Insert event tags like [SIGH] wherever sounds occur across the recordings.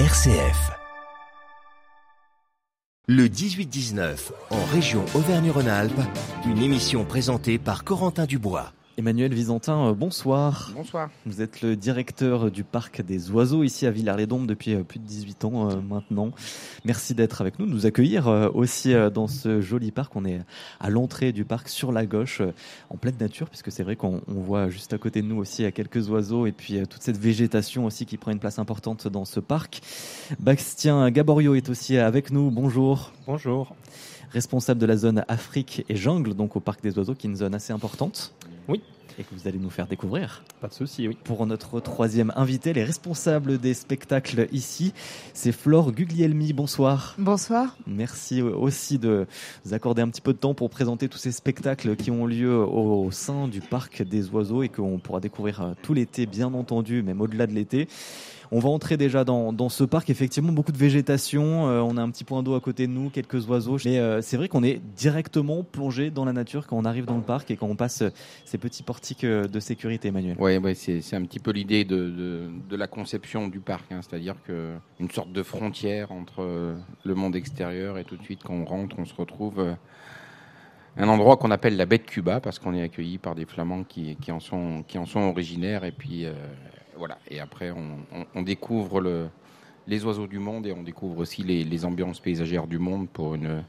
RCF. Le 18-19, en région Auvergne-Rhône-Alpes, une émission présentée par Corentin Dubois. Emmanuel Visantin, euh, bonsoir. Bonsoir. Vous êtes le directeur du parc des oiseaux ici à Villars-les-Dombes depuis euh, plus de 18 ans euh, maintenant. Merci d'être avec nous, de nous accueillir aussi dans ce joli parc. On est à l'entrée du parc sur la gauche, en pleine nature, puisque c'est vrai qu'on voit juste à côté de nous aussi quelques oiseaux et puis toute cette végétation aussi qui prend une place importante dans ce parc. Bastien Gaborio est aussi avec nous. Bonjour. Bonjour. Responsable de la zone Afrique et jungle, donc au parc des oiseaux, qui est une zone assez importante. Oui. Et que vous allez nous faire découvrir. Pas de souci, oui. Pour notre troisième invité, les responsables des spectacles ici, c'est Flore Guglielmi. Bonsoir. Bonsoir. Merci aussi de vous accorder un petit peu de temps pour présenter tous ces spectacles qui ont lieu au sein du parc des oiseaux et qu'on pourra découvrir tout l'été, bien entendu, même au-delà de l'été. On va entrer déjà dans, ce parc. Effectivement, beaucoup de végétation. Euh, on a un petit point d'eau à côté de nous, quelques oiseaux. Mais euh, c'est vrai qu'on est directement plongé dans la nature quand on arrive dans le parc et quand on passe ces petits portiques euh, de sécurité, Emmanuel. Oui, ouais, c'est un petit peu l'idée de, la conception du parc. Hein. C'est-à-dire qu'une sorte de frontière entre le monde extérieur et tout de suite, quand on rentre, on se retrouve un endroit qu'on appelle la baie de Cuba parce qu'on est accueilli par des flamands qui, en, sont, qui en sont originaires et puis voilà. Et après, on, découvre le, les oiseaux du monde et on découvre aussi les, ambiances paysagères du monde pour une,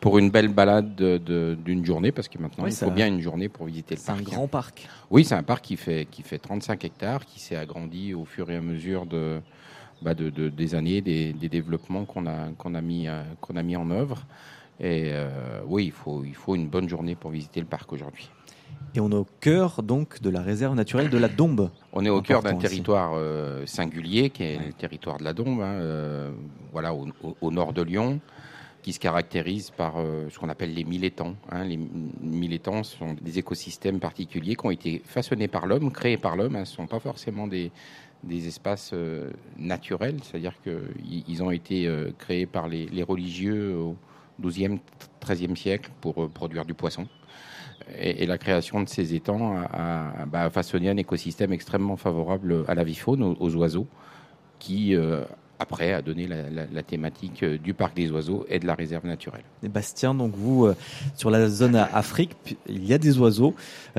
pour une belle balade d'une journée, parce que maintenant, il faut bien une journée pour visiter le parc. C'est un grand parc. Oui, c'est un parc qui fait, qui fait 35 hectares, qui s'est agrandi au fur et à mesure de, bah de, des années, des, développements qu'on a, qu'on a, mis, euh, qu'on a mis en œuvre. Et euh, oui, il faut, il faut une bonne journée pour visiter le parc aujourd'hui. Et on est au cœur donc de la réserve naturelle de la Dombe. On est au cœur d'un territoire euh, singulier qui est le territoire de la Dombe, hein, euh, voilà, au, nord de Lyon, qui se caractérise par euh, ce qu'on appelle les mille étangs. Hein. Les mille étangs sont des écosystèmes particuliers qui ont été façonné par l'homme, créés par l'homme. Hein. Ce ne sont pas forcément des, des espaces naturels, c'est-à-dire qu'ils ont été créés par les, les religieux au XIIe, XIIIe siècle pour produire du poisson. Et, la création de ces étangs a, bah, façonné un écosystème extrêmement favorable à la vie faune, aux, oiseaux, qui euh, après a donné la, thématique euh, du parc des oiseaux et de la réserve naturelle. Et Bastien, donc vous, euh, sur la zone Afrique, il y a des oiseaux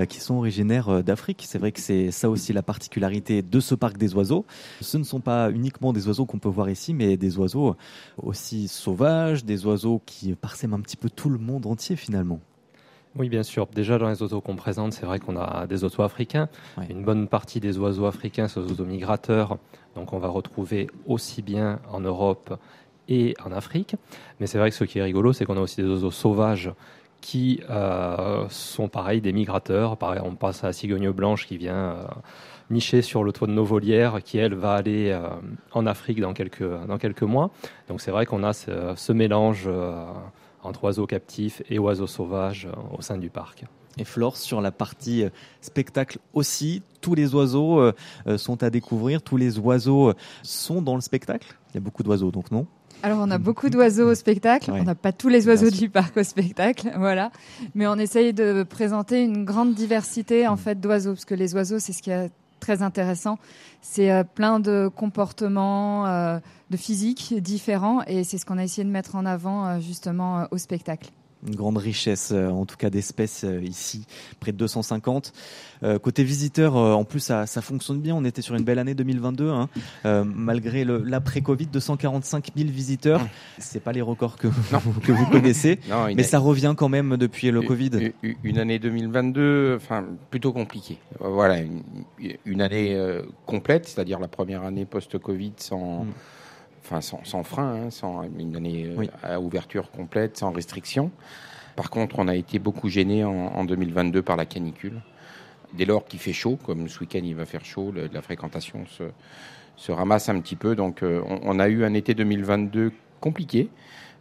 qui sont originaires d'Afrique. C'est vrai que c'est ça aussi la particularité de ce parc des oiseaux. Ce ne sont pas uniquement des oiseaux qu'on peut voir ici, mais des oiseaux aussi sauvages, des oiseaux qui parsèment un petit peu tout le monde entier finalement. Oui, bien sûr. Déjà, dans les oiseaux qu'on présente, c'est vrai qu'on a des oiseaux africains. Une bonne partie des oiseaux africains sont des oiseaux migrateurs. Donc, on va retrouver aussi bien en Europe et en Afrique. Mais c'est vrai que ce qui est rigolo, c'est qu'on a aussi des oiseaux sauvages qui euh, sont pareils, des migrateurs. Pareil, on passe à la cigogne blanche qui vient euh, nicher sur le toit de nos volières, qui elle va aller euh, en Afrique dans quelques, dans quelques mois. Donc c'est vrai qu'on a ce, ce mélange entre oiseaux captifs et oiseaux sauvages euh, au sein du parc. Et Flore, sur la partie euh, spectacle aussi, tous les oiseaux euh, sont à découvrir, tous les oiseaux sont dans le spectacle? Il y a beaucoup d'oiseaux, donc non? Alors on a beaucoup d'oiseaux au spectacle, on n'a pas tous les oiseaux du parc au spectacle, [LAUGHS] voilà, mais on essaye de présenter une grande diversité en mm. fait d'oiseaux parce que les oiseaux c'est ce qui est très intéressant, c'est plein de comportements, de physique différents et c'est ce qu'on a essayé de mettre en avant euh, justement euh, au spectacle une grande richesse, euh, en tout cas d'espèces ici, près de 250. côté visiteurs, en plus, ça, fonctionne bien. On était sur une belle année 2022, hein. malgré l'après-Covid, 245 000 visiteurs. C'est pas les records que, que vous connaissez, [LAUGHS] mais ça revient quand même depuis le Covid. Une année 2022, enfin plutôt compliquée. Voilà, une, année complète, c'est-à-dire la première année post-Covid sans. Mm enfin sans, frein, hein, sans une année euh, à ouverture complète, sans restriction. Par contre, on a été beaucoup gêné en, 2022 par la canicule. Dès lors qu'il fait chaud, comme ce week-end il va faire chaud, la fréquentation se, se, ramasse un petit peu. Donc euh, on, a eu un été 2022 compliqué.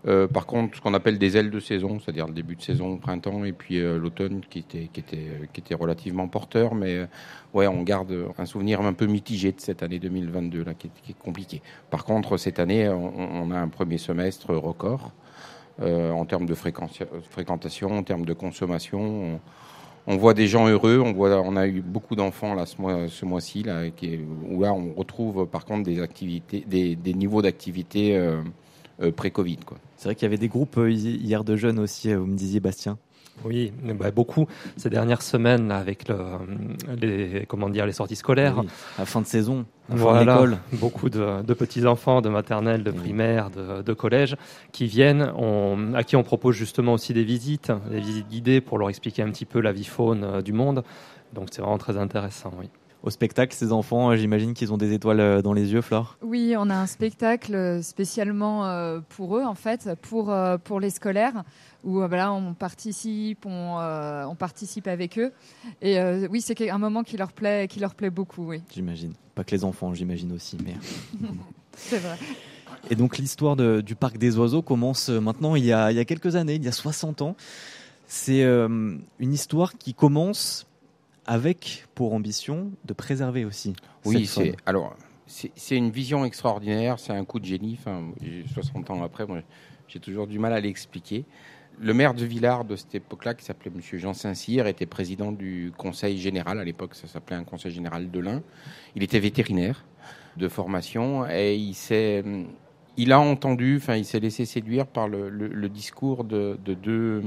Euh, par contre, ce qu'on appelle des ailes de saison, c'est-à-dire le début de saison printemps et puis euh, l'automne qui était, qui, était, qui relativement porteur. Mais euh, on garde un souvenir un peu mitigé de cette année 2022 là, qui, est compliquée. Par contre, cette année, on, a un premier semestre record en termes de fréquentation, en termes de consommation. on voit des gens heureux. On a eu beaucoup d'enfants ce mois, ce mois-ci là, qui où là on retrouve par contre des activités, niveaux d'activité euh, euh, pré-Covid. C'est vrai qu'il y avait des groupes euh, hier de jeunes aussi. Vous me disiez, Bastien. Oui, bah beaucoup ces dernières semaines avec le, les comment dire les sorties scolaires, la fin de saison, la voilà, fin beaucoup de, de, petits enfants de maternelle, de primaire, de, de collège qui viennent, on, à qui on propose justement aussi des visites, des visites guidées pour leur expliquer un petit peu la vie faune du monde. Donc c'est vraiment très intéressant, oui au spectacle, ces enfants, euh, j'imagine qu'ils ont des étoiles euh, dans les yeux, Flore? Oui, on a un spectacle euh, spécialement pour eux, en fait, pour, pour les scolaires, où voilà, on participe, on, on participe avec eux. Et oui, c'est un moment qui leur plaît, qui leur plaît beaucoup, oui. J'imagine. Pas que les enfants, j'imagine aussi, mais... [LAUGHS] c'est vrai. Et donc l'histoire du Parc des Oiseaux commence maintenant il y a, il y a quelques années, il y a 60 ans. C'est une histoire qui commence avec pour ambition de préserver aussi. Oui, c'est alors c'est une vision extraordinaire, c'est un coup de génie. Enfin, 60 ans après, j'ai toujours du mal à l'expliquer. Le maire de Villars de cette époque-là, qui s'appelait M. Jean Saint-Cyr, était président du conseil général. À l'époque, ça s'appelait un conseil général de l'Ain. Il était vétérinaire de formation et il s'est, il a entendu, enfin, il s'est laissé séduire par le, discours de, de deux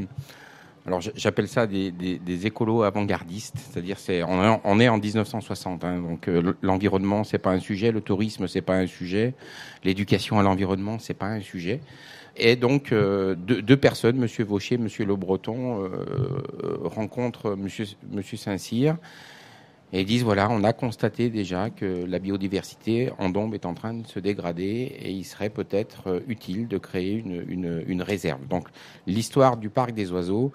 alors j'appelle ça des, écolos avant-gardistes, c'est-à-dire c'est on, est en 1960, hein, donc euh, l'environnement c'est pas un sujet, le tourisme c'est pas un sujet, l'éducation à l'environnement c'est pas un sujet. Et donc euh, deux, personnes, Monsieur Vaucher, Monsieur Le Breton, euh, rencontrent Monsieur, Saint-Cyr et disent voilà, on a constaté déjà que la biodiversité en Dombe est en train de se dégrader et il serait peut-être utile de créer une réserve. Donc l'histoire du parc des oiseaux,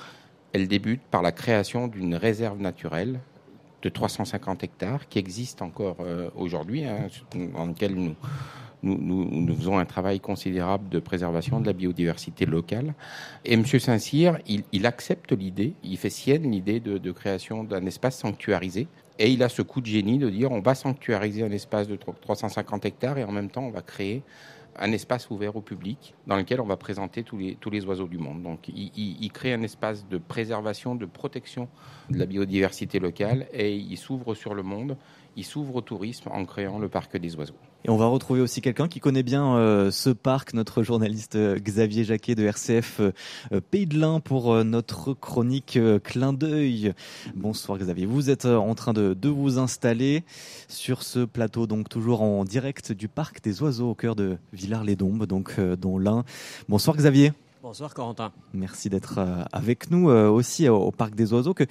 elle débute par la création d'une réserve naturelle de 350 hectares qui existe encore euh, aujourd'hui, hein, dans lequel nous, faisons un travail considérable de préservation de la biodiversité locale. Et M. Saint-Cyr, il, accepte l'idée, il fait sienne l'idée de création d'un espace sanctuarisé. Et il a ce coup de génie de dire on va sanctuariser un espace de 350 hectares et en même temps on va créer un espace ouvert au public dans lequel on va présenter tous les, tous les oiseaux du monde. Donc il, il, crée un espace de préservation, de protection de la biodiversité locale et il s'ouvre sur le monde, il s'ouvre au tourisme en créant le parc des oiseaux. Et on va retrouver aussi quelqu'un qui connaît bien euh, ce parc, notre journaliste euh, Xavier Jacquet de RCF euh, Pays de l'Ain pour notre chronique Clin d'œil. Bonsoir Xavier, vous êtes en train de, de, vous installer sur ce plateau, donc toujours en direct du parc des oiseaux au cœur de Villars-les-Dombes, donc dans l'Ain. Bonsoir Xavier. Bonsoir Corentin. Merci d'être avec nous aussi au parc des oiseaux que,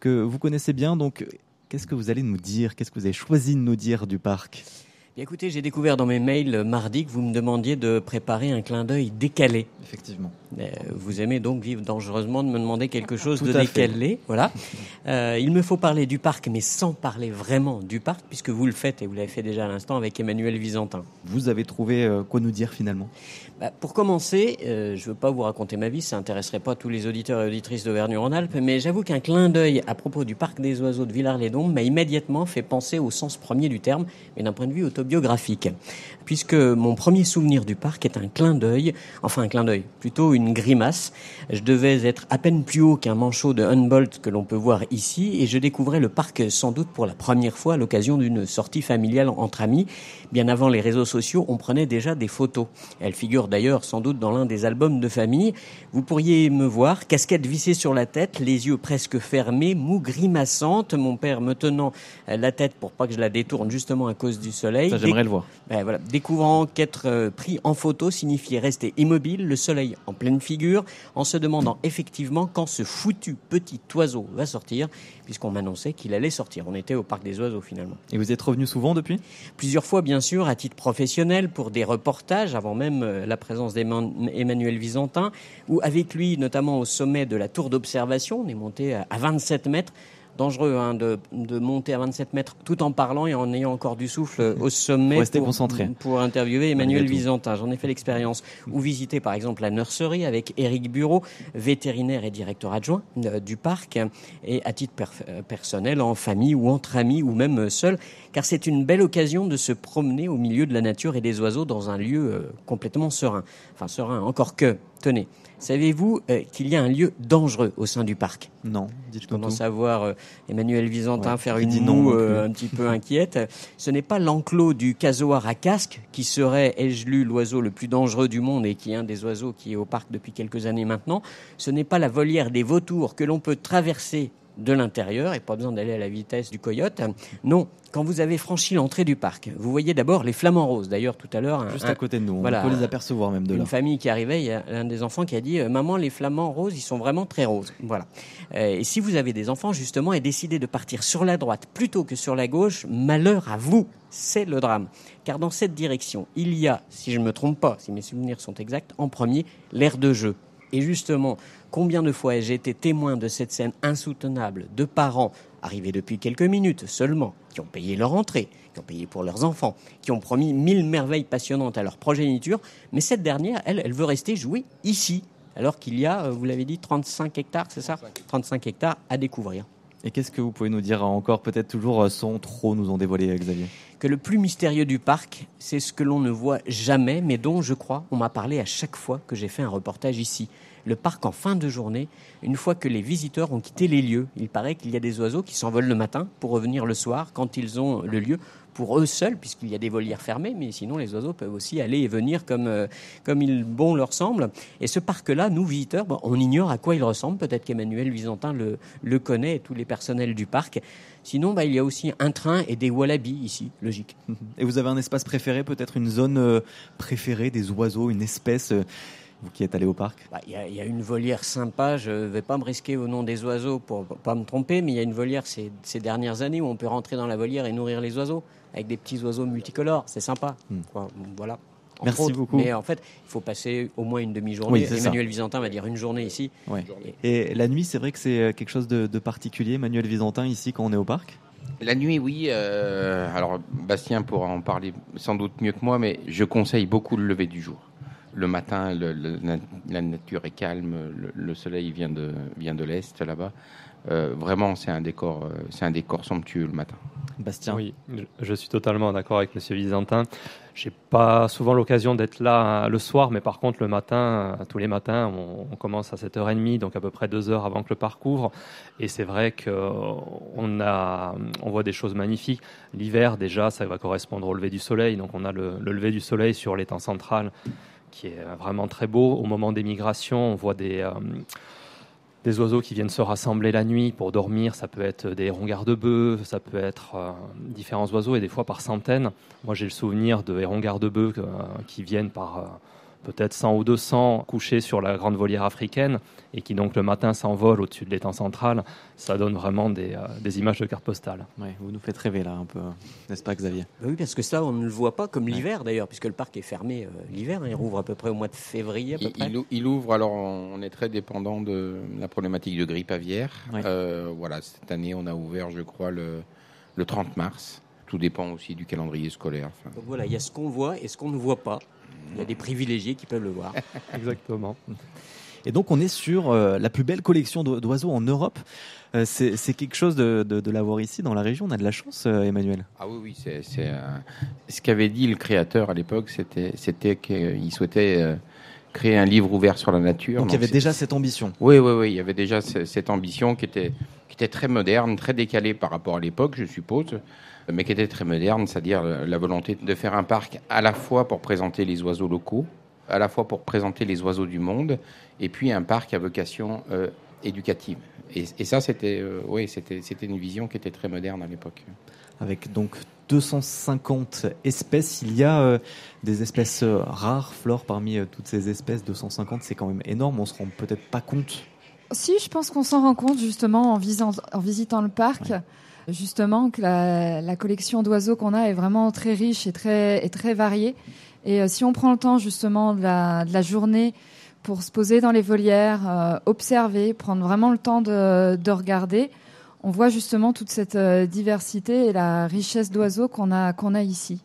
que vous connaissez bien. Donc, qu'est-ce que vous allez nous dire? Qu'est-ce que vous avez choisi de nous dire du parc? Écoutez, j'ai découvert dans mes mails euh, mardi que vous me demandiez de préparer un clin d'œil décalé. Effectivement. Euh, vous aimez donc vivre dangereusement de me demander quelque chose de décalé. Voilà. [LAUGHS] Euh, il me faut parler du parc, mais sans parler vraiment du parc, puisque vous le faites et vous l'avez fait déjà à l'instant avec Emmanuel Visantin. Vous avez trouvé quoi nous dire finalement? Bah, Pour commencer, je ne veux pas vous raconter ma vie, ça intéresserait pas tous les auditeurs et auditrices d'Auvergne-Rhône-Alpes, mais j'avoue qu'un clin d'œil à propos du parc des oiseaux de Villars-les-Dombes m'a immédiatement fait penser au sens premier du terme, mais d'un point de vue autobiographique biographique, puisque mon premier souvenir du parc est un clin d'œil, enfin un clin d'œil, plutôt une grimace. Je devais être à peine plus haut qu'un manchot de Humboldt que l'on peut voir ici, et je découvrais le parc sans doute pour la première fois à l'occasion d'une sortie familiale entre amis. Bien avant les réseaux sociaux, on prenait déjà des photos. Elles figurent d'ailleurs sans doute dans l'un des albums de famille. Vous pourriez me voir, casquette vissée sur la tête, les yeux presque fermés, mou grimaçante, mon père me tenant la tête pour pas que je la détourne justement à cause du soleil j'aimerais le voir. Ben voilà, découvrant qu'être euh, pris en photo signifiait rester immobile, le soleil en pleine figure, en se demandant effectivement quand ce foutu petit oiseau va sortir, puisqu'on m'annonçait qu'il allait sortir. On était au parc des oiseaux finalement. Et vous êtes revenu souvent depuis? Plusieurs fois, bien sûr, à titre professionnel, pour des reportages, avant même euh, la présence d'Emmanuel Visantin, ou avec lui, notamment au sommet de la tour d'observation, on est monté à 27 mètres dangereux hein, de, de, monter à 27 mètres tout en parlant et en ayant encore du souffle [LAUGHS] au sommet pour, concentré. pour interviewer Emmanuel Visantin. J'en ai fait l'expérience. Ou visiter par exemple la nurserie avec Éric Bureau, vétérinaire et directeur adjoint euh, du parc, et à titre euh, personnel, en famille ou entre amis ou même seul, car c'est une belle occasion de se promener au milieu de la nature et des oiseaux dans un lieu euh, complètement serein. Enfin serein, encore que Tenez, savez-vous euh, qu'il y a un lieu dangereux au sein du parc? Non, dites-moi. Je commence à voir euh, Emmanuel Visantin faire une moue un petit peu [LAUGHS] inquiète. Ce n'est pas l'enclos du casoar à casque qui serait, ai-je lu, l'oiseau le plus dangereux du monde et qui est un des oiseaux qui est au parc depuis quelques années maintenant. Ce n'est pas la volière des vautours que l'on peut traverser de l'intérieur et pas besoin d'aller à la vitesse du coyote. Non, quand vous avez franchi l'entrée du parc, vous voyez d'abord les flamants roses. D'ailleurs, tout à l'heure, juste à côté de nous, on peut les apercevoir même de là. Une famille qui arrivait, il y a un des enfants qui a dit euh, "Maman, les flamants roses, ils sont vraiment très roses." Voilà. Euh, et si vous avez des enfants justement et décidez de partir sur la droite plutôt que sur la gauche, malheur à vous. C'est le drame. Car dans cette direction, il y a, si je ne me trompe pas, si mes souvenirs sont exacts, en premier, l'aire de jeu. Et justement, Combien de fois ai-je été témoin de cette scène insoutenable de parents arrivés depuis quelques minutes seulement, qui ont payé leur entrée, qui ont payé pour leurs enfants, qui ont promis mille merveilles passionnantes à leur progéniture, mais cette dernière, elle, elle veut rester jouer ici, alors qu'il y a, euh, vous l'avez dit, 35 hectares, c'est ça? 35 hectares à découvrir. Et qu'est-ce que vous pouvez nous dire encore, peut-être toujours euh, sans trop nous en dévoiler, Xavier? Que le plus mystérieux du parc, c'est ce que l'on ne voit jamais, mais dont, je crois, on m'a parlé à chaque fois que j'ai fait un reportage ici. Le parc en fin de journée, une fois que les visiteurs ont quitté les lieux. Il paraît qu'il y a des oiseaux qui s'envolent le matin pour revenir le soir quand ils ont le lieu pour eux seuls, puisqu'il y a des volières fermées, mais sinon les oiseaux peuvent aussi aller et venir comme, euh, comme il bon leur semble. Et ce parc-là, nous visiteurs, on ignore à quoi il ressemble. Peut-être qu'Emmanuel Visantin le, le connaît et tous les personnels du parc. Sinon, bah, il y a aussi un train et des wallabies ici, logique. [LAUGHS] Et vous avez un espace préféré, peut-être une zone euh, préférée des oiseaux, une espèce euh, vous qui êtes allé au parc? Bah, Il y, a une volière sympa, je ne vais pas me risquer au nom des oiseaux pour pas me tromper, mais il y a une volière ces, ces, dernières années où on peut rentrer dans la volière et nourrir les oiseaux avec des petits oiseaux multicolores, c'est sympa. Hmm. Voilà. Merci beaucoup. Mais en fait, il faut passer au moins une demi-journée. Emmanuel Visantin va dire une journée ici. Et la nuit, c'est vrai que c'est euh, quelque chose de, particulier, Emmanuel Visantin, ici, quand on est au parc? La nuit, oui. Euh, alors, Bastien pourra en parler sans doute mieux que moi, mais je conseille beaucoup le lever du jour le matin, la nature est calme, le, soleil vient de, vient de l'est là-bas. Euh, vraiment, c'est un décor, c'est un décor somptueux le matin. Bastien. Oui, je suis totalement d'accord avec Monsieur Visantin. J'ai pas souvent l'occasion d'être là euh, le soir, mais par contre le matin, tous les matins, on, commence à 7h30, donc à peu près deux heures avant que le parc ouvre. Et c'est vrai qu'on a, on voit des choses magnifiques. L'hiver, déjà, ça va correspondre au lever du soleil, donc on a le, le lever du soleil sur l'étang central qui est vraiment très beau. Au moment des migrations, on voit des, euh, des oiseaux qui viennent se rassembler la nuit pour dormir. Ça peut être des hérons garde-bœufs, ça peut être euh, différents oiseaux et des fois par centaines. Moi, j'ai le souvenir de hérons garde-bœufs euh, qui viennent par peut-être 100 ou 200 couchés sur la grande volière africaine et qui donc le matin s'envolent au-dessus de l'étang central, ça donne vraiment des, euh, images de cartes postales. vous nous faites rêver là un peu, n'est-ce pas Xavier? Bah Oui, parce que ça on ne le voit pas comme l'hiver d'ailleurs, puisque le parc est fermé euh, l'hiver, hein. il rouvre à peu près au mois de février. À peu il, il, ouvre, alors on est très dépendant de la problématique de grippe aviaire. Euh, voilà, cette année on a ouvert je crois le, le 30 mars. Tout dépend aussi du calendrier scolaire. Donc voilà, il y a ce qu'on voit et ce qu'on ne voit pas. Il y a des privilégiés qui peuvent le voir. [LAUGHS] Exactement. Et donc on est sur euh, la plus belle collection d'oiseaux en Europe. Euh, c'est quelque chose de, de, l'avoir ici dans la région. On a de la chance, euh, Emmanuel. Ah oui, oui. C'est ce qu'avait dit le créateur à l'époque, c'était qu'il souhaitait créer un livre ouvert sur la nature. Donc, il y avait déjà cette ambition. Oui, oui, oui. Il y avait déjà cette ambition qui était, qui était très moderne, très décalée par rapport à l'époque, je suppose mais qui était très moderne, c'est-à-dire la volonté de faire un parc à la fois pour présenter les oiseaux locaux, à la fois pour présenter les oiseaux du monde, et puis un parc à vocation euh, éducative. Et, ça, c'était euh, oui, c'était une vision qui était très moderne à l'époque. Avec donc 250 espèces, il y a euh, des espèces rares, flore parmi toutes ces espèces. 250, c'est quand même énorme. On se rend peut-être pas compte. Si, je pense qu'on s'en rend compte justement en, visant, en visitant le parc justement que la, collection d'oiseaux qu'on a est vraiment très riche et très, et très variée. Et euh, si on prend le temps justement de la, de la journée pour se poser dans les volières, euh, observer, prendre vraiment le temps de, de, regarder, on voit justement toute cette euh, diversité et la richesse d'oiseaux qu'on a, qu'on a ici.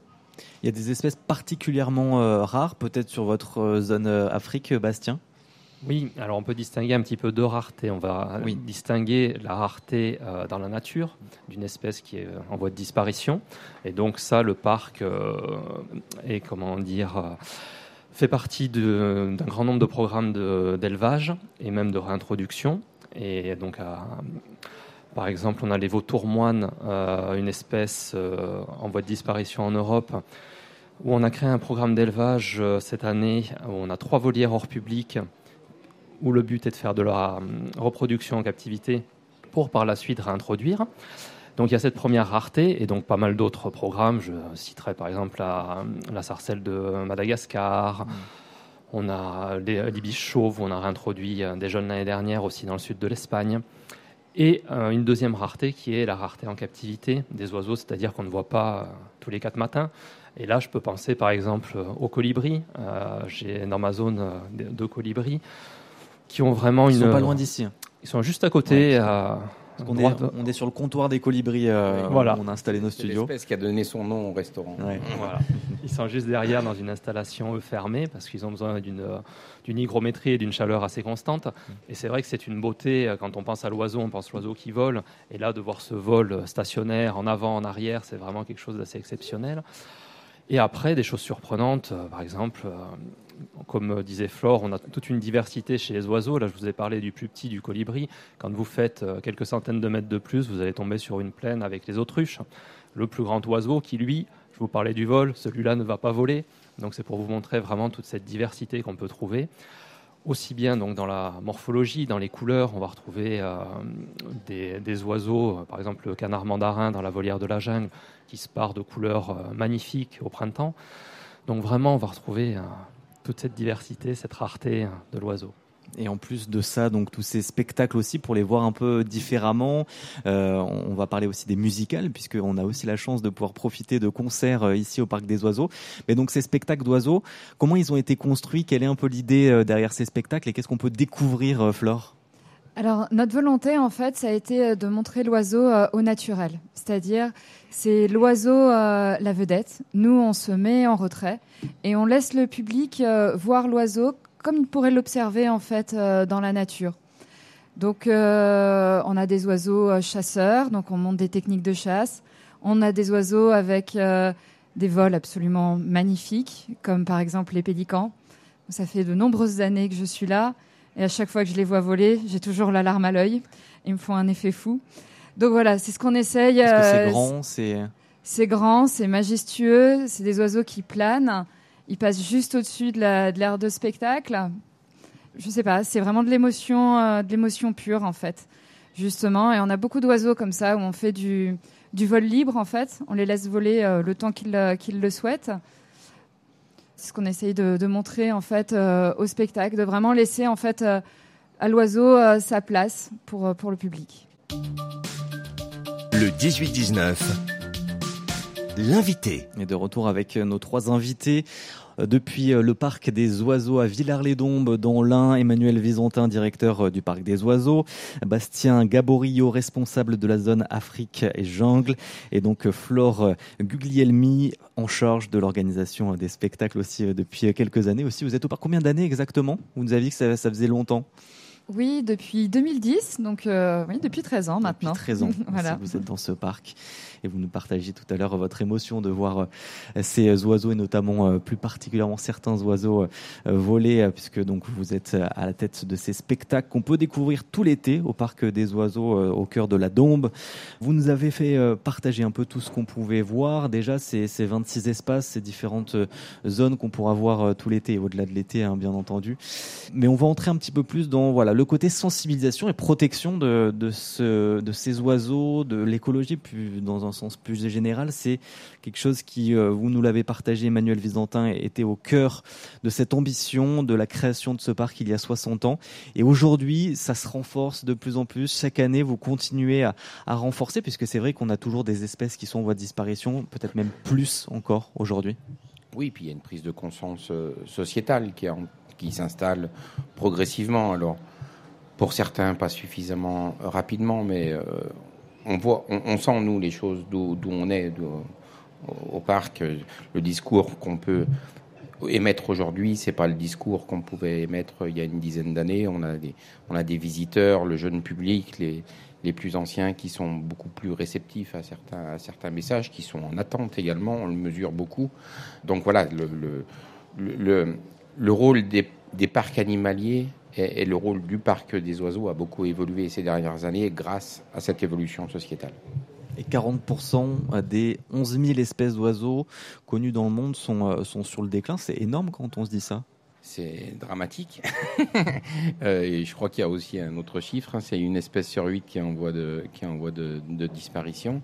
Il y a des espèces particulièrement rares, peut-être sur votre zone Afrique, Bastien? Oui, alors on peut distinguer un petit peu deux raretés. On va distinguer la rareté euh, dans la nature d'une espèce qui est en voie de disparition. Et donc ça, le parc euh, est, comment dire, fait partie d'un grand nombre de programmes d'élevage et même de réintroduction. Et donc, par exemple, on a les vautours moines, euh, une espèce euh, en voie de disparition en Europe, où on a créé un programme d'élevage euh, cette année, où on a trois volières hors public, où le but est de faire de la reproduction en captivité pour par la suite réintroduire. Donc il y a cette première rareté et donc pas mal d'autres programmes. Je citerai par exemple la, sarcelle de Madagascar. On a les, les biches chauves, on a réintroduit des jeunes l'année dernière aussi dans le sud de l'Espagne. Et euh, une deuxième rareté qui est la rareté en captivité des oiseaux, c'est-à-dire qu'on ne voit pas euh, tous les quatre matins. Et là, je peux penser par exemple aux colibris. Euh, j'ai dans ma zone deux colibris qui ont vraiment Ils une. Ils sont pas loin d'ici. Ils sont juste à côté. On est, on est, sur le comptoir des colibris. Euh, voilà. On a installé nos studios. C'est l'espèce qui a donné son nom au restaurant. Voilà. Ils sont juste derrière dans une installation fermée parce qu'ils ont besoin d'une d'une hygrométrie et d'une chaleur assez constante. Et c'est vrai que c'est une beauté euh, quand on pense à l'oiseau, on pense à l'oiseau qui vole. Et là, de voir ce vol stationnaire en avant, en arrière, c'est vraiment quelque chose d'assez exceptionnel. Et après, des choses surprenantes, euh, par exemple, comme disait Flore, on a toute une diversité chez les oiseaux. Là, je vous ai parlé du plus petit, du colibri. Quand vous faites euh, quelques centaines de mètres de plus, vous allez tomber sur une plaine avec les autruches. Le plus grand oiseau qui, lui, je vous parlais du vol, celui-là ne va pas voler. Donc c'est pour vous montrer vraiment toute cette diversité qu'on peut trouver. Aussi bien donc dans la morphologie, dans les couleurs, on va retrouver euh, des, oiseaux, par exemple le canard mandarin dans la volière de la jungle, qui se part de couleurs euh, magnifiques au printemps. Donc vraiment, on va retrouver toute cette diversité, cette rareté de l'oiseau. Et en plus de ça, donc tous ces spectacles aussi pour les voir un peu différemment. Euh, on va parler aussi des musicales puisqu'on a aussi la chance de pouvoir profiter de concerts euh, ici au Parc des Oiseaux. Mais donc ces spectacles d'oiseaux, comment ils ont été construits? Quelle est un peu l'idée euh, derrière ces spectacles? Et qu'est-ce qu'on peut découvrir, Flore? Alors notre volonté en fait, ça a été de montrer l'oiseau au naturel, c'est-à-dire c'est l'oiseau la vedette. Nous on se met en retrait et on laisse le public voir l'oiseau comme il pourrait l'observer en fait euh, dans la nature. Donc euh, on a des oiseaux euh, chasseurs, donc on monte des techniques de chasse. On a des oiseaux avec des vols absolument magnifiques, comme par exemple les pélicans. Ça fait de nombreuses années que je suis là, et à chaque fois que je les vois voler, j'ai toujours la larme à l'œil. Ils me font un effet fou. Donc voilà, c'est ce qu'on essaye. c'est grand, c'est. C'est grand, c'est majestueux, c'est des oiseaux qui planent il passe juste au-dessus de l'aire de, spectacle. Je sais pas, c'est vraiment de l'émotion, euh, de l'émotion pure en fait, justement. Et on a beaucoup d'oiseaux comme ça où on fait du, du vol libre en fait. On les laisse voler euh, le temps qu'ils euh, le souhaitent. C'est ce qu'on essaye de, montrer en fait au spectacle, de vraiment laisser en fait à l'oiseau sa place pour, pour le public. Le 18-19 l'invité. Et de retour avec nos trois invités. Euh, depuis euh, le parc des oiseaux à Villars-les-Dombes, dans l'Ain, Emmanuel Vizontin, directeur euh, du parc des oiseaux, Bastien Gaborio, responsable de la zone Afrique et jungle, et donc Flore Guglielmi, en charge de l'organisation des spectacles aussi depuis quelques années. Aussi, vous êtes au parc combien d'années exactement? Vous nous dit que ça, ça faisait longtemps. Oui, depuis 2010, donc oui, depuis 13 ans maintenant. Depuis 13 ans, [LAUGHS] voilà. vous êtes dans ce parc et vous nous partagez tout à l'heure votre émotion de voir euh, ces oiseaux et notamment euh, plus particulièrement certains oiseaux euh, voler puisque donc vous êtes à la tête de ces spectacles qu'on peut découvrir tout l'été au parc des oiseaux au cœur de la Dombe. Vous nous avez fait partager un peu tout ce qu'on pouvait voir déjà ces, ces 26 espaces, ces différentes zones qu'on pourra voir tout l'été au-delà de l'été hein, bien entendu. Mais on va entrer un petit peu plus dans voilà le côté sensibilisation et protection de, de ces oiseaux, de l'écologie plus dans un sens plus général, c'est quelque chose qui, euh, vous nous l'avez partagé, Emmanuel Visantin, était au cœur de cette ambition de la création de ce parc il y a 60 ans. Et aujourd'hui, ça se renforce de plus en plus. Chaque année, vous continuez à, renforcer, puisque c'est vrai qu'on a toujours des espèces qui sont en voie de disparition, peut-être même plus encore aujourd'hui. Oui, puis il y a une prise de conscience euh, sociétale qui, qui s'installe progressivement. Alors, pour certains, pas suffisamment rapidement, mais euh, on voit, on, sent nous les choses d'où on est au parc. Le discours qu'on peut émettre aujourd'hui, c'est pas le discours qu'on pouvait émettre il y a une dizaine d'années. On a des, on a visiteurs, le jeune public, les, plus anciens qui sont beaucoup plus réceptifs à certains, messages, qui sont en attente également. On le mesure beaucoup. Donc voilà, le rôle des, parcs animaliers et, le rôle du parc des oiseaux a beaucoup évolué ces dernières années grâce à cette évolution sociétale. Et 40% des 11 000 espèces d'oiseaux connues dans le monde sont, euh, sont sur le déclin. C'est énorme quand on se dit ça c'est dramatique. [LAUGHS] Euh, et je crois qu'il y a aussi un autre chiffre, hein. c'est une espèce sur huit qui est en voie de, qui est en voie de, disparition.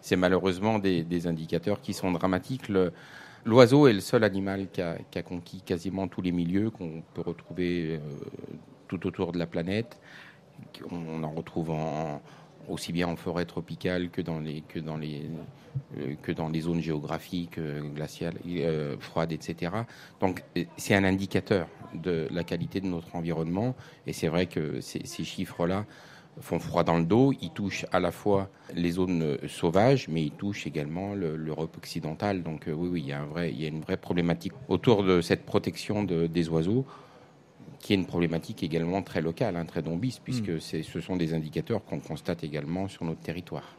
C'est malheureusement des, indicateurs qui sont dramatiques. L'oiseau est le seul animal qui a, qui a, conquis quasiment tous les milieux qu'on peut retrouver euh, tout autour de la planète. On en retrouve aussi bien en forêt tropicale que dans les, que dans les, euh, que dans les zones géographiques euh, glaciales, froides, etc. Donc c'est un indicateur de la qualité de notre environnement. Et c'est vrai que ces, chiffres-là font froid dans le dos. Ils touchent à la fois les zones sauvages, mais ils touchent également l'Europe occidentale. Donc oui, oui, il y, a un vrai, il y a une vraie problématique autour de cette protection des oiseaux qui est une problématique également très locale, hein, très dombiste, puisque hmm. ce sont des indicateurs qu'on constate également sur notre territoire.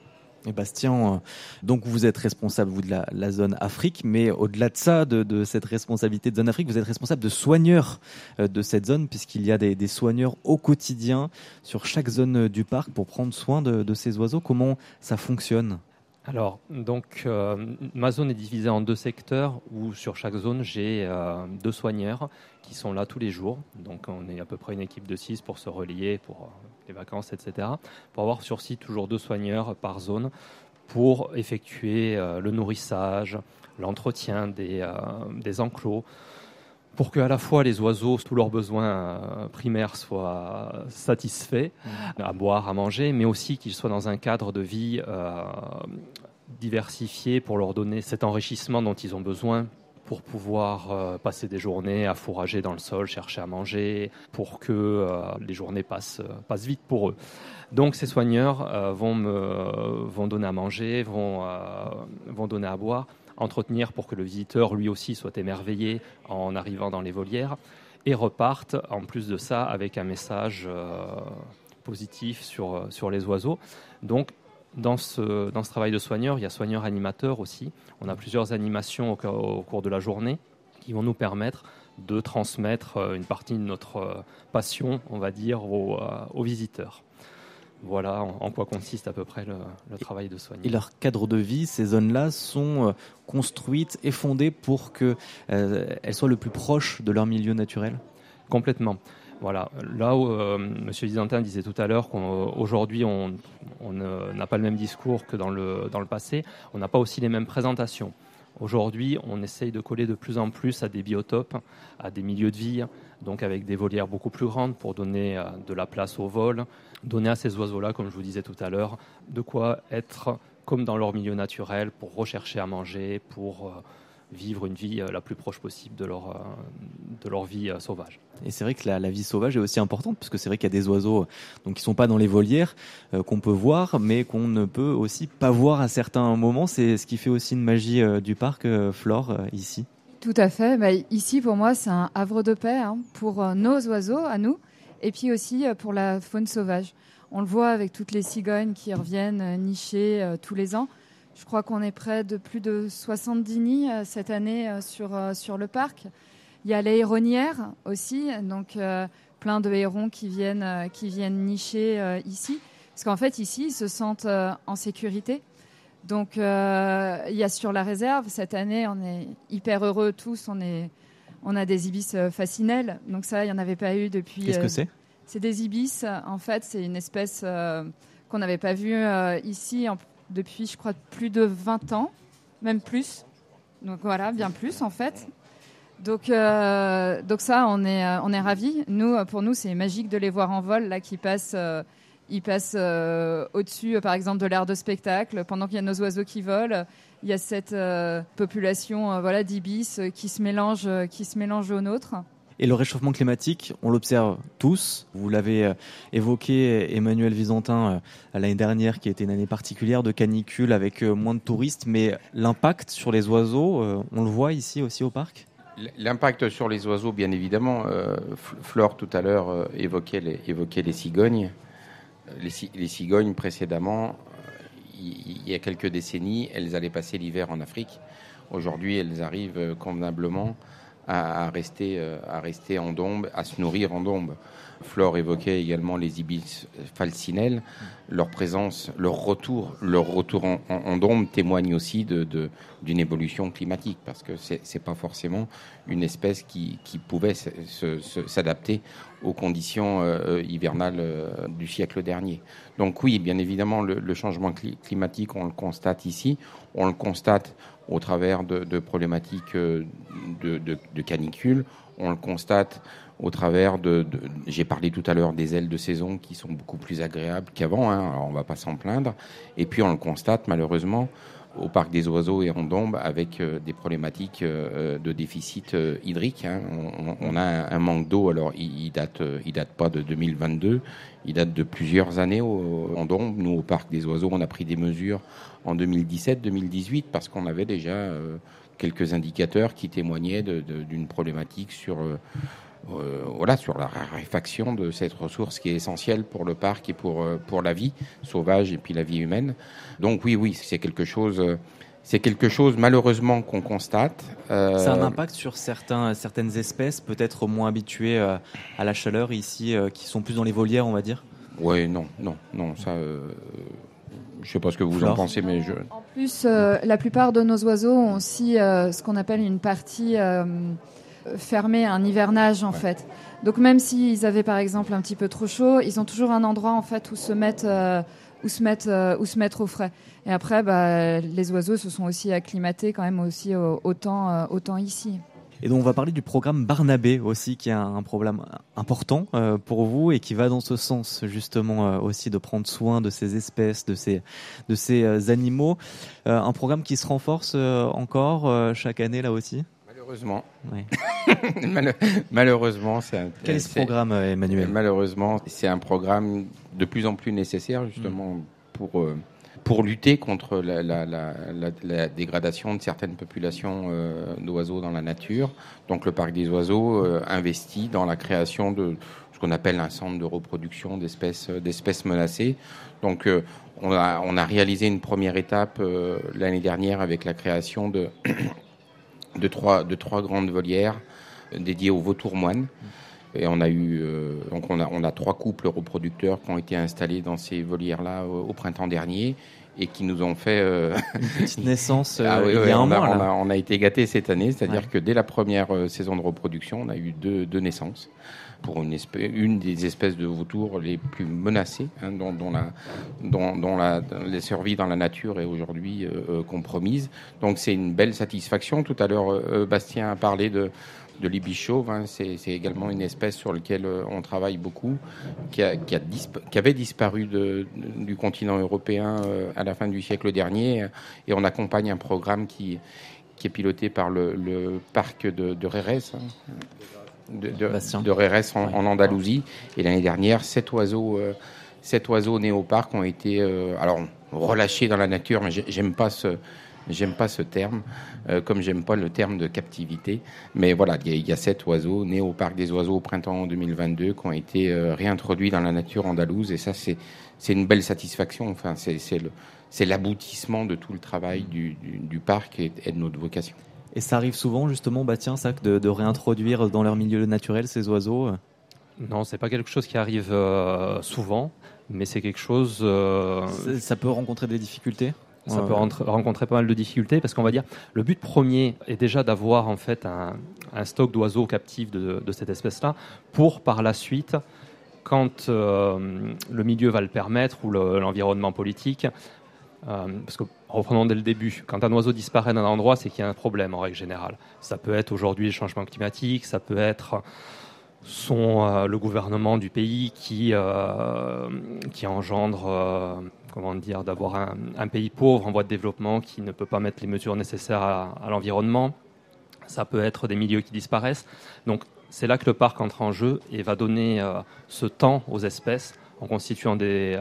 Et Bastien, euh, donc vous êtes responsable vous de la, zone Afrique, mais au-delà de ça, de, cette responsabilité de zone Afrique, vous êtes responsable de soigneurs euh, de cette zone, puisqu'il y a des, soigneurs au quotidien sur chaque zone du parc pour prendre soin de ces oiseaux. Comment ça fonctionne? Alors, donc, euh, ma zone est divisée en deux secteurs où sur chaque zone, j'ai euh, deux soigneurs qui sont là tous les jours. Donc, on est à peu près une équipe de six pour se relier pour euh, les vacances, etc. Pour avoir sur site toujours deux soigneurs par zone pour effectuer le nourrissage, l'entretien des, des enclos, pour que à la fois les oiseaux, tous leurs besoins euh, primaires soient satisfaits, mmh. à boire, à manger, mais aussi qu'ils soient dans un cadre de vie euh, diversifié pour leur donner cet enrichissement dont ils ont besoin pour pouvoir euh, passer des journées à fourrager dans le sol, chercher à manger, pour que les journées passent, passent vite pour eux. Donc ces soigneurs vont, me, vont donner à manger, vont, vont donner à boire entretenir pour que le visiteur lui aussi soit émerveillé en arrivant dans les volières et repartent en plus de ça avec un message euh, positif sur, euh, sur les oiseaux. Donc dans ce, dans ce travail de soigneur, il y a soigneur animateur aussi. On a plusieurs animations au, cours de la journée qui vont nous permettre de transmettre euh, une partie de notre passion, on va dire, aux, aux visiteurs. Voilà en, quoi consiste à peu près le, travail de soigneur. Et leur cadre de vie, ces zones-là, sont euh, construites et fondées pour qu'elles euh, soient le plus proches de leur milieu naturel? Complètement. Voilà. Là où euh, M. Visantin disait tout à l'heure qu'aujourd'hui on n'a pas le même discours que dans le, dans le passé, on n'a pas aussi les mêmes présentations. Aujourd'hui, on essaye de coller de plus en plus à des biotopes, à des milieux de vie, donc avec des volières beaucoup plus grandes pour donner de la place au vol, donner à ces oiseaux-là, comme je vous disais tout à l'heure, de quoi être comme dans leur milieu naturel pour rechercher à manger, pour euh, vivre une vie euh, la plus proche possible de leur, de leur vie sauvage. Et c'est vrai que la, vie sauvage est aussi importante, parce que c'est vrai qu'il y a des oiseaux donc, qui ne sont pas dans les volières, qu'on peut voir, mais qu'on ne peut aussi pas voir à certains moments. C'est ce qui fait aussi une magie du parc, Flore, ici. Tout à fait. Bah, ici, pour moi, c'est un havre de paix hein, pour euh, nos oiseaux, à nous, et puis aussi euh, pour la faune sauvage. On le voit avec toutes les cigognes qui reviennent euh, nicher tous les ans. Je crois qu'on est près de plus de 70 nids cette année sur, sur le parc. Il y a les héronnières aussi, donc plein de hérons qui viennent, qui viennent nicher ici. Parce qu'en fait, ici, ils se sentent en sécurité. Donc, euh, il y a sur la réserve, cette année, on est hyper heureux tous. On, est, on a des ibis euh, fascinelles. Donc, ça, il n'y en avait pas eu depuis. Qu'est-ce que euh, c'est? C'est des ibis. En fait, c'est une espèce qu'on n'avait pas vue ici depuis, je crois, plus de 20 ans, même plus. Donc, voilà, bien plus, en fait. Donc, donc ça, on est, on est ravis. Nous, pour nous, c'est magique de les voir en vol, là, qui passent ils passent euh, au-dessus, euh, par exemple, de l'aire de spectacle. Pendant qu'il y a nos oiseaux qui volent, il y a cette euh, population voilà, d'ibis qui se mélange, qui se mélange aux nôtres. Et le réchauffement climatique, on l'observe tous. Vous l'avez évoqué, Emmanuel Visantin, l'année dernière, qui était une année particulière de canicule avec moins de touristes. Mais l'impact sur les oiseaux, on le voit ici aussi au parc? L'impact sur les oiseaux, bien évidemment. Flore, tout à l'heure, évoquait les, évoquait les cigognes les, cigognes précédemment, euh, il y a quelques décennies, elles allaient passer l'hiver en Afrique. Aujourd'hui, elles arrivent convenablement à, rester, à rester en dombe, à se nourrir en dombe. Flore évoquait également les ibis falcinelles. Leur présence, leur retour, leur retour en, en, témoigne aussi d'une évolution climatique, parce que c'est n'est pas forcément une espèce qui, qui pouvait s'adapter aux conditions euh, hivernales euh, du siècle dernier. Donc oui, bien évidemment, le, changement climatique, on le constate ici. On le constate au travers de, problématiques euh, de, de, canicule. On le constate au travers de, j'ai parlé tout à l'heure des ailes de saison qui sont beaucoup plus agréables qu'avant, hein, on va pas s'en plaindre. Et puis on le constate malheureusement au parc des oiseaux et en Dombe avec euh, des problématiques euh, de déficit euh, hydrique. Hein. On, a un, manque d'eau, alors il, il, date, il date pas de 2022, il date de plusieurs années en Dombe. Nous au parc des oiseaux, on a pris des mesures en 2017-2018 parce qu'on avait déjà quelques indicateurs qui témoignaient d'une problématique sur euh, voilà, sur la raréfaction de cette ressource qui est essentielle pour le parc et pour, euh, pour la vie sauvage et puis la vie humaine. Donc oui, oui, c'est quelque chose euh, c'est quelque chose malheureusement qu'on constate. Euh... Ça a un impact sur certains, certaines espèces, peut-être moins habituées à la chaleur ici, qui sont plus dans les volières, on va dire? Oui, non, non, non, ça. je sais pas ce que vous en pensez, mais je. En plus, la plupart de nos oiseaux ont aussi ce qu'on appelle une partie fermer un hivernage en fait. Donc même s'ils avaient par exemple un petit peu trop chaud, ils ont toujours un endroit en fait où se mettre, euh, où se mettre, euh, où se mettre au frais. Et après, bah, les oiseaux se sont aussi acclimatés quand même aussi au, temps, euh, ici. Et donc on va parler du programme Barnabé aussi, qui est un, problème important pour vous et qui va dans ce sens justement aussi de prendre soin de ces espèces, de ces, de ces animaux. un programme qui se renforce encore chaque année là aussi? Malheureusement. [LAUGHS] Malheureusement, c'est un. Quel est ce programme, euh, Emmanuel? Malheureusement, c'est un programme de plus en plus nécessaire justement mm. pour euh, pour lutter contre la, la, la, la, dégradation de certaines populations euh, d'oiseaux dans la nature. Donc, le parc des oiseaux investit dans la création de ce qu'on appelle un centre de reproduction d'espèces d'espèces menacées. Donc, on a on a réalisé une première étape l'année dernière avec la création de [CLEARS THROAT] de trois, de trois grandes volières dédiées aux vautours moines. Et on a eu euh, donc on a, on a trois couples reproducteurs qui ont été installés dans ces volières là au, printemps dernier et qui nous ont fait euh, [LAUGHS] une petite naissance ah euh, il y a un on mois. A, on, a, été gâtés cette année, c'est-à-dire que dès la première saison de reproduction, on a eu deux, deux naissances pour une, des espèces de vautours les plus menacées, hein, dont, la, survies dans la nature est aujourd'hui euh, euh, compromise. Donc c'est une belle satisfaction. Tout à l'heure, euh, Bastien a parlé de, de l'ibichauve. Hein, c'est également une espèce sur laquelle on travaille beaucoup, qui, avait disparu du continent européen à la fin du siècle dernier. Et on accompagne un programme qui, est piloté par le, parc de, de. Hein de, de, RRS en, Andalousie. Et l'année dernière, sept oiseaux, euh, sept oiseaux nés au parc ont été euh, alors relâchés dans la nature. Mais j'aime pas ce J'aime pas ce terme, euh, comme j'aime pas le terme de captivité. Mais voilà, il y, a sept oiseaux nés au parc des oiseaux au printemps 2022 qui ont été réintroduits dans la nature andalouse. Et ça, c'est une belle satisfaction. Enfin, c'est l'aboutissement de tout le travail du, du, parc et, et de notre vocation. Et ça arrive souvent, justement, bah tiens, ça, de, de réintroduire dans leur milieu naturel ces oiseaux euh Non, c'est pas quelque chose qui arrive euh, souvent, mais c'est quelque chose. Euh, ça peut rencontrer des difficultés ça peut rencontrer pas mal de difficultés parce qu'on va dire le but premier est déjà d'avoir en fait un, un stock d'oiseaux captifs de, de, cette espèce-là pour par la suite, quand le milieu va le permettre ou l'environnement politique, euh, parce que reprenons dès le début, quand un oiseau disparaît d'un endroit, c'est qu'il y a un problème en règle générale. Ça peut être aujourd'hui le changement climatique, ça peut être euh, le gouvernement du pays qui, euh, engendre comment dire, d'avoir un, un, pays pauvre en voie de développement qui ne peut pas mettre les mesures nécessaires à, à l'environnement. Ça peut être des milieux qui disparaissent. Donc c'est là que le parc entre en jeu et va donner ce temps aux espèces en constituant des,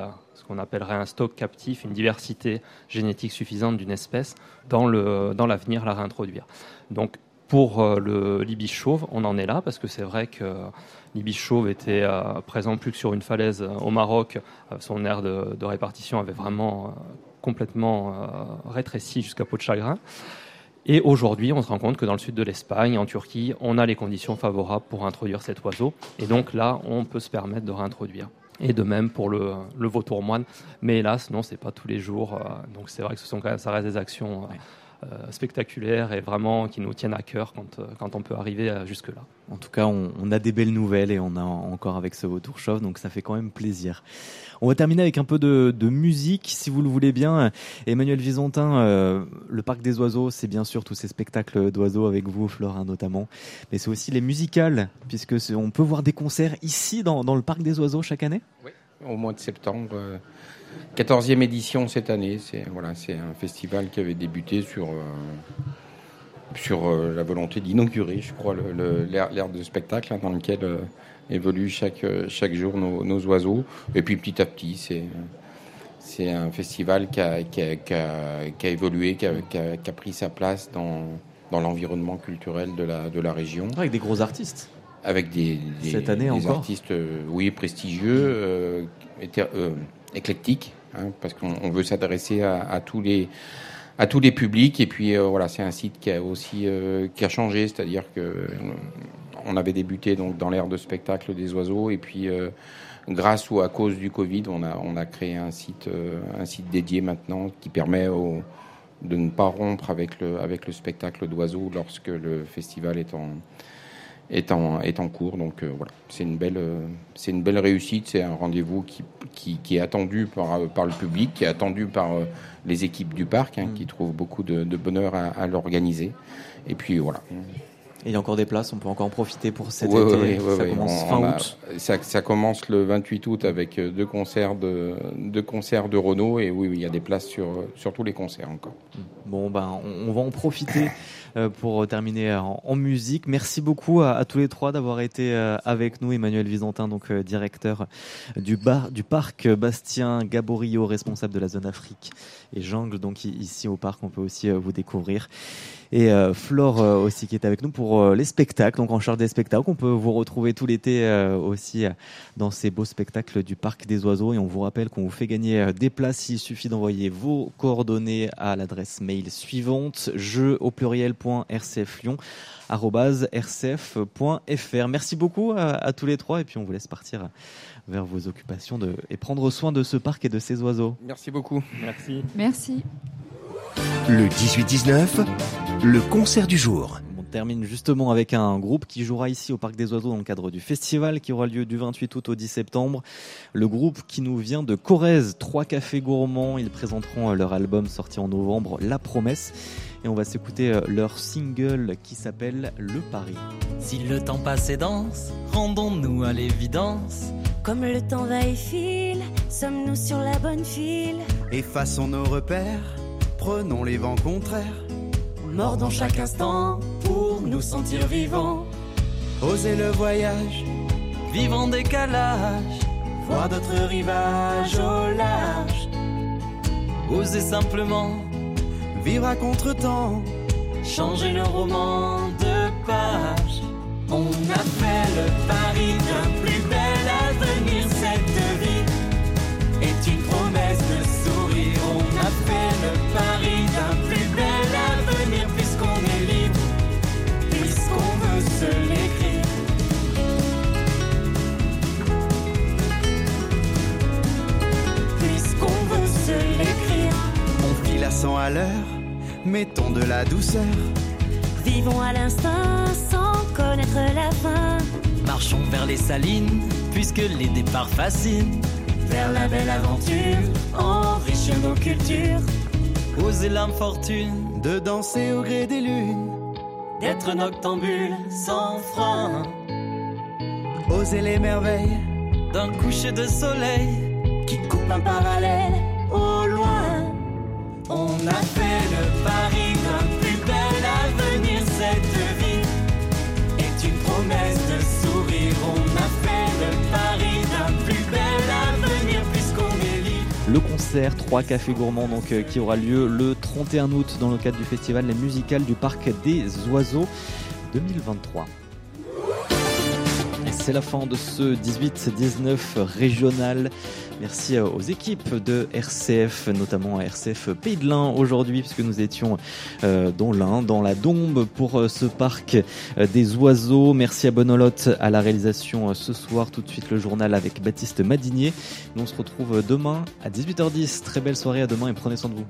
qu'on appellerait un stock captif, une diversité génétique suffisante d'une espèce, dans, l'avenir la réintroduire. Donc pour euh, le l'ibis chauve, on en est là parce que c'est vrai que l'ibis chauve était euh, présent plus que sur une falaise euh, au Maroc. son aire de, de répartition avait vraiment complètement rétréci jusqu'à peau de chagrin. Et aujourd'hui, on se rend compte que dans le sud de l'Espagne, en Turquie, on a les conditions favorables pour introduire cet oiseau. Et donc là, on peut se permettre de réintroduire. Et de même pour le, vautour moine. Mais hélas, non, c'est pas tous les jours. Euh, donc c'est vrai que ce sont, ça reste des actions euh, spectaculaires et vraiment qui nous tiennent à cœur quand, euh, quand on peut arriver jusque-là. En tout cas, on, on, a des belles nouvelles et on a encore avec ce vautour chauve, donc ça fait quand même plaisir. On va terminer avec un peu de, de musique, si vous le voulez bien. Emmanuel Visontin, euh, le Parc des Oiseaux, c'est bien sûr tous ces spectacles d'oiseaux avec vous, Flore notamment, mais c'est aussi les musicales, puisque on peut voir des concerts ici dans, dans, le Parc des Oiseaux chaque année? Oui, au mois de septembre. 14e édition cette année. C'est voilà, c'est un festival qui avait débuté sur euh, sur euh, la volonté d'inaugurer, je crois, l'ère de spectacle hein, dans lequel euh, évoluent chaque chaque jour nos, nos, oiseaux. Et puis petit à petit, c'est c'est un festival qui a, qui a, qui a, qui a évolué, qui a, qui a, pris sa place dans dans l'environnement culturel de la de la région. Avec des gros artistes. Avec des, des cette année des encore. artistes, oui, prestigieux. Euh, éclectique, hein, parce qu'on veut s'adresser à, tous les à tous les publics. Et puis euh, voilà, c'est un site qui a aussi euh, qui a changé, c'est-à-dire que euh, on avait débuté donc dans l'ère de spectacle des oiseaux, et puis grâce ou à cause du Covid, on a on a créé un site un site dédié maintenant qui permet de ne pas rompre avec le avec le spectacle d'oiseaux lorsque le festival est en est en, est en cours. Donc euh, voilà, c'est une belle, euh, c'est une belle réussite. C'est un rendez-vous qui, qui, qui, est attendu par, par le public, qui est attendu par euh, les équipes du parc, hein, mmh. qui trouvent beaucoup de, de bonheur à, à l'organiser. Et puis voilà. Et il y a encore des places, on peut encore en profiter pour cet oui, été. Ça commence on, fin on a, août. Ça, ça, commence le 28 août avec deux concerts de, deux concerts de Renault. Et oui, oui, il y a des places sur, sur tous les concerts encore. Bon, ben, on, va en profiter pour terminer en, en, musique. Merci beaucoup à, tous les trois d'avoir été avec nous. Emmanuel Visantin, donc directeur du, bar, du parc Bastien Gaborio, responsable de la zone Afrique et Jungle. Donc ici au parc, on peut aussi vous découvrir et euh, Flore euh, aussi qui est avec nous pour euh, les spectacles, donc en charge des spectacles. On peut vous retrouver tout l'été euh, aussi dans ces beaux spectacles du Parc des Oiseaux et on vous rappelle qu'on vous fait gagner des places. Il suffit d'envoyer vos coordonnées à l'adresse mail suivante jeu au rcf.fr. Merci beaucoup à, à, tous les trois et puis on vous laisse partir vers vos occupations de, et prendre soin de ce parc et de ces oiseaux. Merci beaucoup. Merci. Merci. Le 18-19, le concert du jour. On termine justement avec un groupe qui jouera ici au Parc des Oiseaux dans le cadre du festival qui aura lieu du 28 août au 10 septembre. Le groupe qui nous vient de Corrèze, Trois Cafés Gourmands. Ils présenteront leur album sorti en novembre, La Promesse. Et on va s'écouter leur single qui s'appelle Le Paris. Si le temps passe et danse, rendons-nous à l'évidence. Comme le temps va et file, sommes-nous sur la bonne file? Effaçons nos repères prenons les vents contraires. Mordons chaque instant pour nous sentir vivants. Oser le voyage, vivre en décalage, voir d'autres rivages au large. Oser simplement vivre à contre-temps, changer le roman de page. On a fait le pari d'un plus bel avenir, file à 100 à l'heure, mettons de la douceur. Vivons à l'instant sans connaître la fin. Marchons vers les salines, puisque les départs fascinent. Vers la belle aventure, enrichir nos cultures. Oser l'infortune de danser au gré des lunes, d'être noctambule sans frein. Oser les merveilles d'un coucher de soleil qui coupe un parallèle. On a fait le pari d'un plus bel avenir. Cette vie est une promesse de sourire. On a fait le pari d'un plus bel avenir puisqu'on est libre. Le concert 3 cafés gourmands donc euh, qui aura lieu le 31 août dans le cadre du festival Les Musicales du Parc des Oiseaux 2023. C'est la fin de ce 18-19 régional. Merci euh, aux équipes de RCF, notamment RCF Pays de l'Ain aujourd'hui, puisque nous étions euh, dans l'Ain, dans la Dombe, pour euh, ce parc des oiseaux. Merci à Bonolotte à la réalisation ce soir. Tout de suite le journal avec Baptiste Madinier. Nous on se retrouve demain à 18h10. Très belle soirée à demain et prenez soin de vous.